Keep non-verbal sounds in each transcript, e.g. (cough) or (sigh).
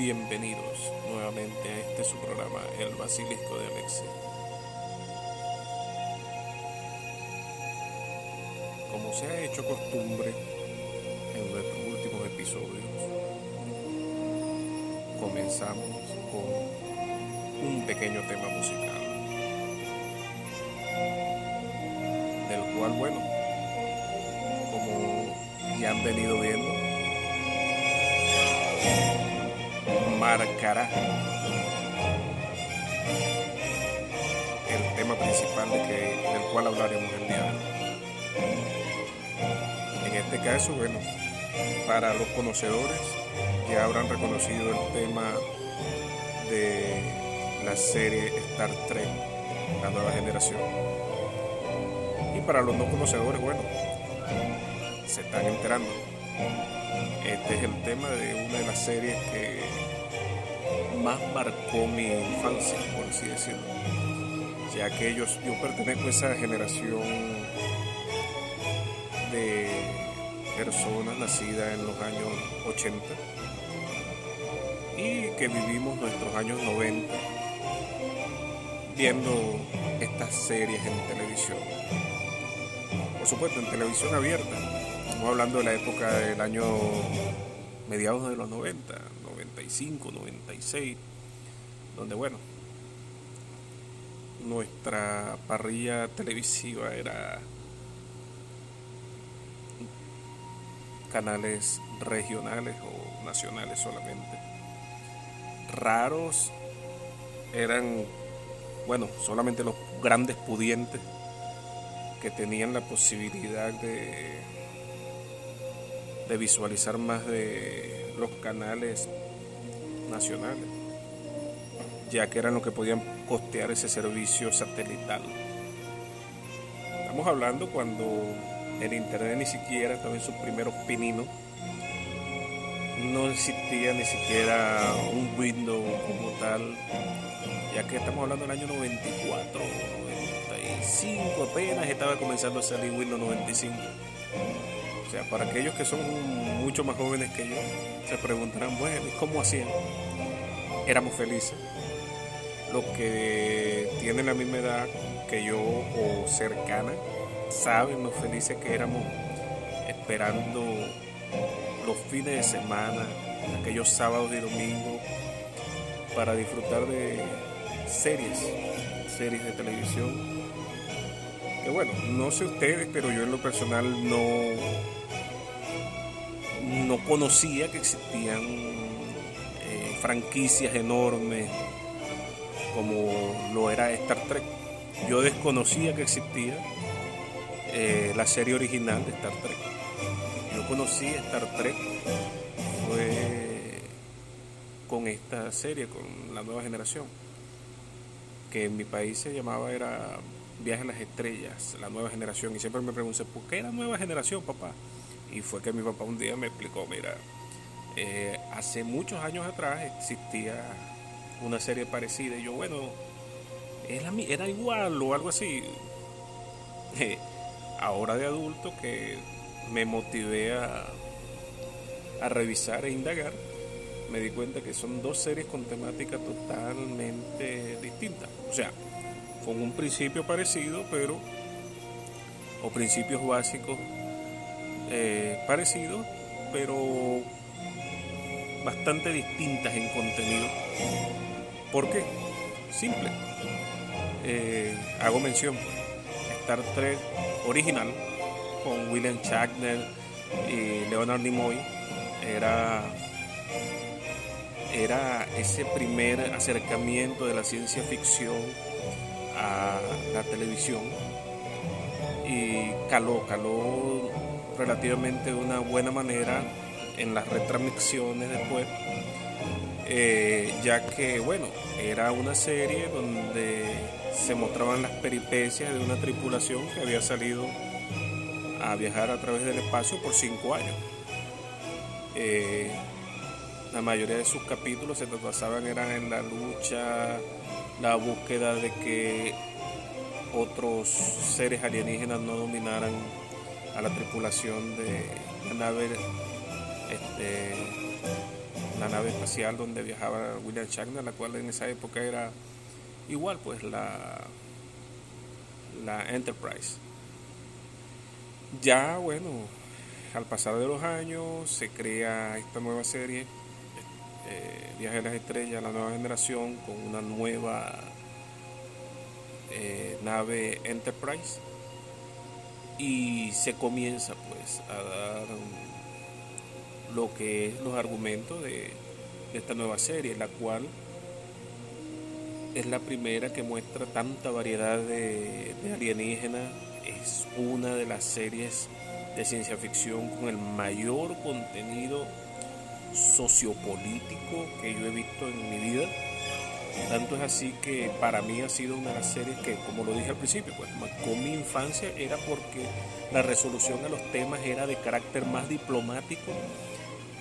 bienvenidos nuevamente a este su programa, El Basilisco de Alexei. Como se ha hecho costumbre en nuestros últimos episodios, comenzamos con un pequeño tema musical, del cual, bueno, como ya han venido viendo, marcará el tema principal de que, del cual hablaremos el día de hoy. En este caso, bueno, para los conocedores ya habrán reconocido el tema de la serie Star Trek, la nueva generación. Y para los no conocedores, bueno, se están enterando. Este es el tema de una de las series que más marcó mi infancia, por así decirlo. Ya que ellos, yo pertenezco a esa generación de personas nacidas en los años 80 y que vivimos nuestros años 90 viendo estas series en televisión. Por supuesto, en televisión abierta. Estamos hablando de la época del año mediados de los 90, 95, 96, donde bueno, nuestra parrilla televisiva era canales regionales o nacionales solamente. Raros eran, bueno, solamente los grandes pudientes que tenían la posibilidad de, de visualizar más de los canales nacionales, ya que eran los que podían costear ese servicio satelital. Estamos hablando cuando el internet ni siquiera estaba en sus primeros pininos, no existía ni siquiera un Windows como tal, ya que estamos hablando del año 94, 95, apenas estaba comenzando a salir Windows 95. O sea, para aquellos que son mucho más jóvenes que yo, se preguntarán, bueno, ¿cómo hacían? Éramos felices. Los que tienen la misma edad que yo o cercana, saben lo felices que éramos esperando los fines de semana, aquellos sábados y domingos, para disfrutar de series, series de televisión. Que bueno, no sé ustedes, pero yo en lo personal no, no conocía que existían eh, franquicias enormes como lo era Star Trek. Yo desconocía que existía eh, la serie original de Star Trek. Yo conocí Star Trek fue con esta serie, con la nueva generación, que en mi país se llamaba era Viaje a las Estrellas, la nueva generación. Y siempre me pregunté, ¿por qué la nueva generación, papá? Y fue que mi papá un día me explicó, mira, eh, hace muchos años atrás existía una serie parecida. Y yo, bueno, era, era igual o algo así. Ahora de adulto que me motivé a, a revisar e indagar, me di cuenta que son dos series con temática totalmente distintas. O sea, con un principio parecido, pero, o principios básicos eh, parecidos, pero bastante distintas en contenido. ¿Por qué? Simple. Eh, hago mención. Star Trek original con William Shatner y Leonard Nimoy era era ese primer acercamiento de la ciencia ficción a la televisión y caló, caló relativamente de una buena manera en las retransmisiones después, eh, ya que, bueno, era una serie donde se mostraban las peripecias de una tripulación que había salido a viajar a través del espacio por cinco años. Eh, la mayoría de sus capítulos se basaban eran en la lucha, la búsqueda de que otros seres alienígenas no dominaran a la tripulación de la nave este, la nave espacial donde viajaba William Shatner, la cual en esa época era igual pues la, la Enterprise. Ya bueno, al pasar de los años se crea esta nueva serie, eh, Viaje a las Estrellas, la nueva generación, con una nueva eh, nave Enterprise y se comienza pues a dar lo que es los argumentos de, esta nueva serie, la cual es la primera que muestra tanta variedad de, de alienígenas, es una de las series de ciencia ficción con el mayor contenido sociopolítico que yo he visto en mi vida tanto es así que para mí ha sido una de las series que, como lo dije al principio, pues con mi infancia era porque la resolución de los temas era de carácter más diplomático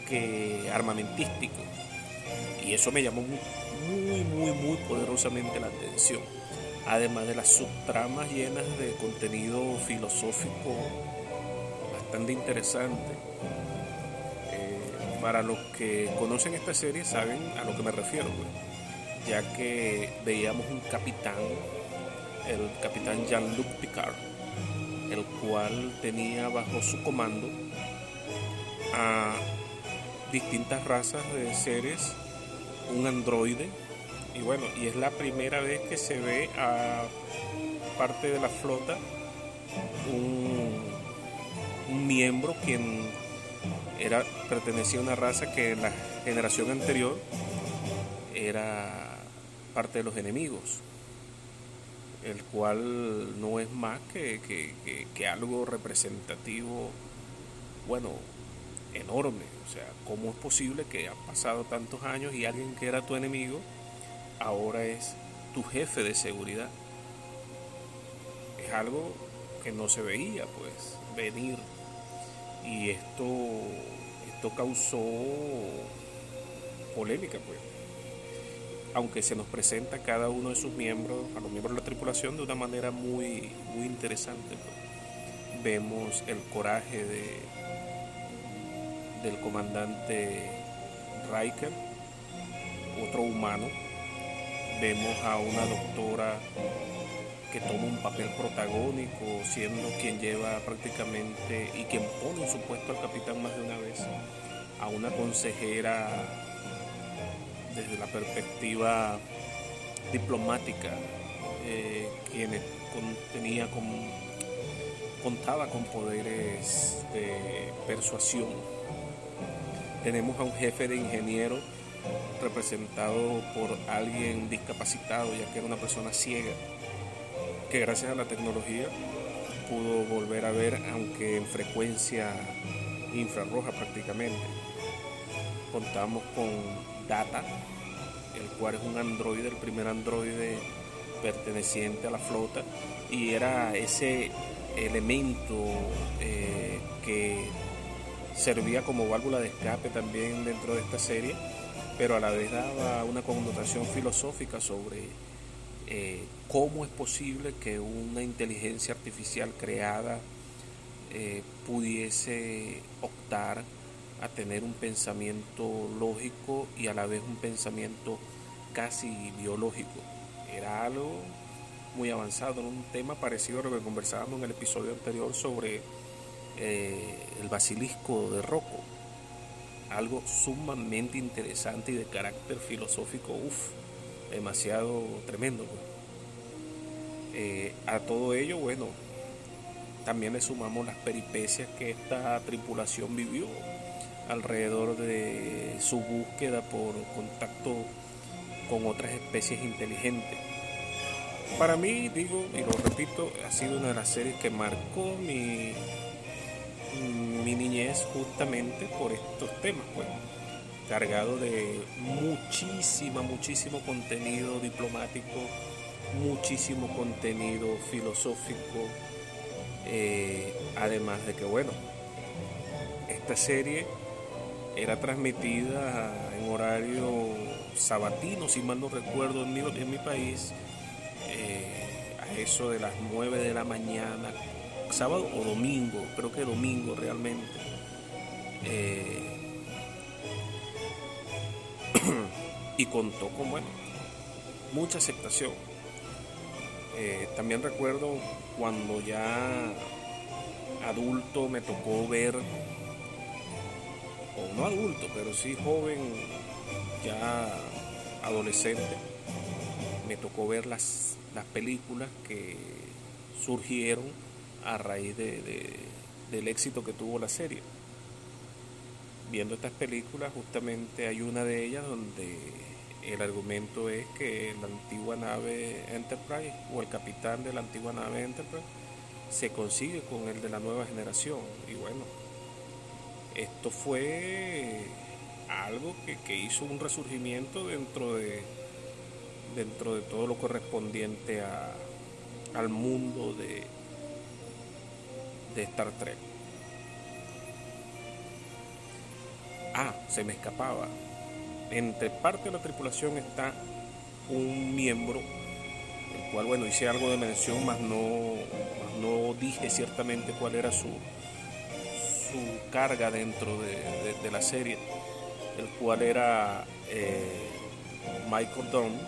que armamentístico. Y eso me llamó muy, muy, muy poderosamente la atención. Además de las subtramas llenas de contenido filosófico bastante interesante. Eh, para los que conocen esta serie saben a lo que me refiero. Pues ya que veíamos un capitán, el capitán Jean-Luc Picard, el cual tenía bajo su comando a distintas razas de seres, un androide, y bueno, y es la primera vez que se ve a parte de la flota un, un miembro quien era pertenecía a una raza que en la generación anterior era parte de los enemigos, el cual no es más que, que, algo representativo, bueno, enorme. O sea, ¿cómo es posible que han pasado tantos años y alguien que era tu enemigo ahora es tu jefe de seguridad? Es algo que no se veía, pues, venir. Y esto, esto causó polémica, pues aunque se nos presenta cada uno de sus miembros, a los miembros de la tripulación, de una manera muy, muy interesante. Vemos el coraje de, del comandante Riker, otro humano. Vemos a una doctora que toma un papel protagónico, siendo quien lleva prácticamente y quien pone en su puesto al capitán más de una vez, a una consejera desde la perspectiva diplomática, eh, quien tenía contaba con poderes de persuasión. Tenemos a un jefe de ingenieros representado por alguien discapacitado, ya que era una persona ciega, que gracias a la tecnología pudo volver a ver, aunque en frecuencia infrarroja prácticamente. Contamos con Data, el cual es un androide, el primer androide perteneciente a la flota, y era ese elemento eh, que servía como válvula de escape también dentro de esta serie, pero a la vez daba una connotación filosófica sobre eh, cómo es posible que una inteligencia artificial creada eh, pudiese optar a tener un pensamiento lógico y a la vez un pensamiento casi biológico. Era algo muy avanzado, un tema parecido a lo que conversábamos en el episodio anterior sobre eh, el basilisco de Rocco. Algo sumamente interesante y de carácter filosófico, uff, demasiado tremendo. Pues. Eh, a todo ello, bueno, también le sumamos las peripecias que esta tripulación vivió alrededor de su búsqueda por contacto con otras especies inteligentes. Para mí, digo y lo repito, ha sido una de las series que marcó mi, mi niñez justamente por estos temas, pues, cargado de muchísima, muchísimo contenido diplomático, muchísimo contenido filosófico, eh, además de que, bueno, esta serie era transmitida en horario sabatino, si mal no recuerdo, en mi, en mi país, eh, a eso de las 9 de la mañana, sábado o domingo, creo que domingo realmente. Eh, (clears throat) y contó con, bueno, mucha aceptación. Eh, también recuerdo cuando ya adulto me tocó ver, o no adulto, pero sí joven, ya adolescente, me tocó ver las, las películas que surgieron a raíz del éxito que tuvo la serie. Viendo estas películas, justamente hay una de ellas donde el argumento es que la antigua nave Enterprise o el capitán de la antigua nave Enterprise se consigue con el de la nueva generación. Y bueno, esto fue algo que, hizo un resurgimiento dentro de, dentro de todo lo correspondiente a, al mundo de, de Star Trek. Ah, se me escapaba. Entre parte de la tripulación está un miembro, el cual, bueno, hice algo de mención, más no, no dije ciertamente cuál era su, su carga dentro de, la serie, el cual era eh, Michael Dunn,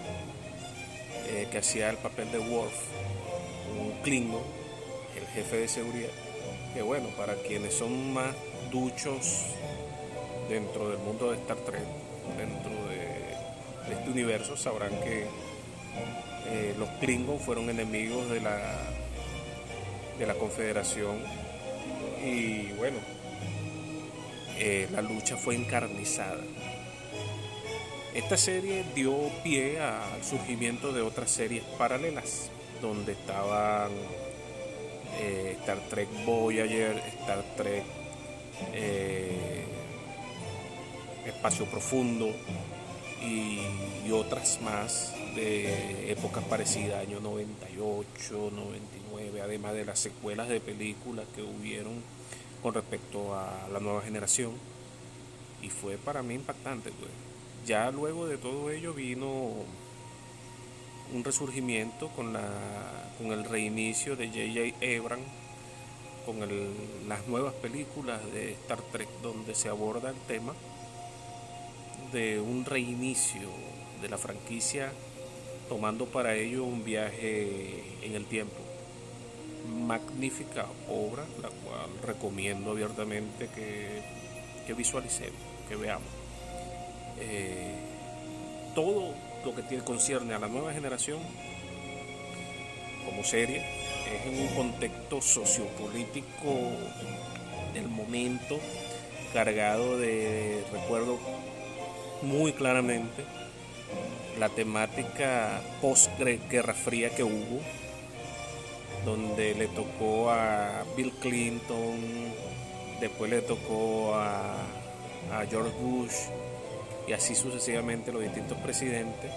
eh, que hacía el papel de Worf, un Klingon, el jefe de seguridad, que bueno, para quienes son más duchos dentro del mundo de Star Trek, dentro de, este universo, sabrán que eh, los Klingons fueron enemigos de la, de la Confederación y bueno, eh, la lucha fue encarnizada. Esta serie dio pie al surgimiento de otras series paralelas, donde estaban eh, Star Trek Voyager, Star Trek eh, Espacio Profundo y, otras más de épocas parecidas, año 98, 99, además de las secuelas de películas que hubieron con respecto a la nueva generación. Y fue para mí impactante. Pues. Ya luego de todo ello vino un resurgimiento con, la, con el reinicio de J.J. Abrams, con las nuevas películas de Star Trek donde se aborda el tema de un reinicio de la franquicia tomando para ello un viaje en el tiempo. Magnífica obra, la cual recomiendo abiertamente que, que visualicemos, que veamos. Eh, todo lo que tiene, concierne a la nueva generación como serie es en un contexto sociopolítico del momento cargado de recuerdo muy claramente la temática post guerra fría que hubo donde le tocó a Bill Clinton después le tocó a, a George Bush y así sucesivamente los distintos presidentes,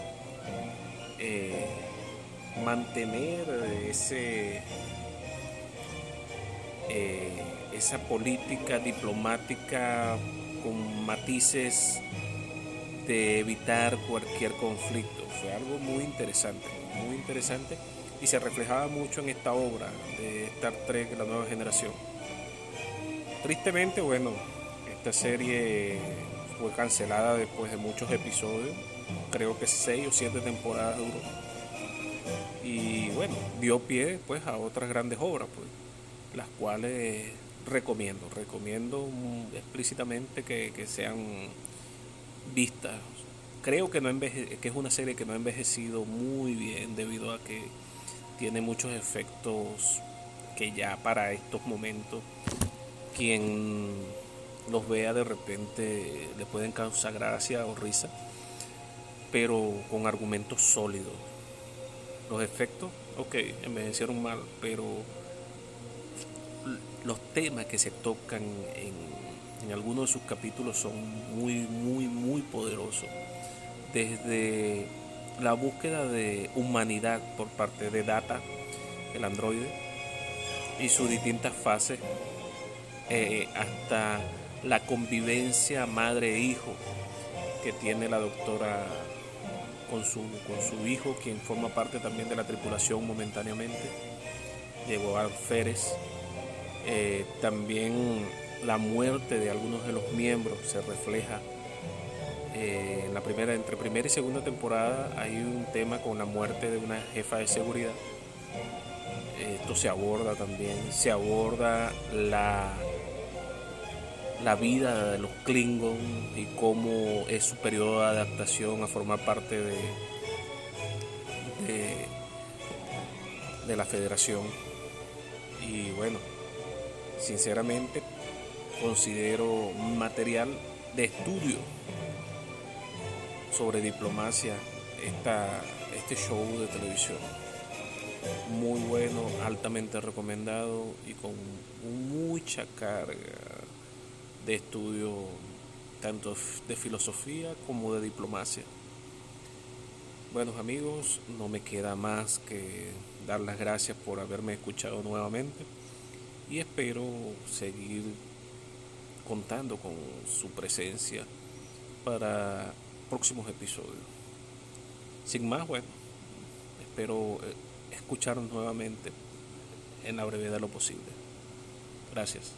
eh, mantener ese, eh, esa política diplomática con matices de evitar cualquier conflicto. Fue algo muy interesante, muy interesante y se reflejaba mucho en esta obra de Star Trek, la nueva generación. Tristemente, bueno, esta serie fue cancelada después de muchos episodios, creo que seis o siete temporadas duró. Y bueno, dio pie después a otras grandes obras, pues, las cuales recomiendo, recomiendo explícitamente que, sean vistas. Creo que, no que es una serie que no ha envejecido muy bien debido a que tiene muchos efectos que ya para estos momentos quien los vea de repente le pueden causar gracia o risa, pero con argumentos sólidos. Los efectos, ok, envejecieron mal, pero los temas que se tocan en, en algunos de sus capítulos son muy, muy, muy poderosos. Desde la búsqueda de humanidad por parte de Data, el androide, y sus distintas fases, eh, hasta la convivencia madre-hijo que tiene la doctora con su, con su hijo, quien forma parte también de la tripulación momentáneamente, Diego Alférez. Eh, también la muerte de algunos de los miembros se refleja Eh, en la primera, entre primera y segunda temporada hay un tema con la muerte de una jefa de seguridad. Esto se aborda también, se aborda la, la vida de los Klingon y cómo es su periodo de adaptación a formar parte de, de, de la federación. Y bueno, sinceramente considero material de estudio sobre diplomacia esta, este show de televisión. Muy bueno, altamente recomendado y con mucha carga de estudio tanto de filosofía como de diplomacia. Bueno amigos, no me queda más que dar las gracias por haberme escuchado nuevamente y espero seguir contando con su presencia para próximos episodios. Sin más, bueno, espero eh, escucharnos nuevamente en la brevedad de lo posible. Gracias.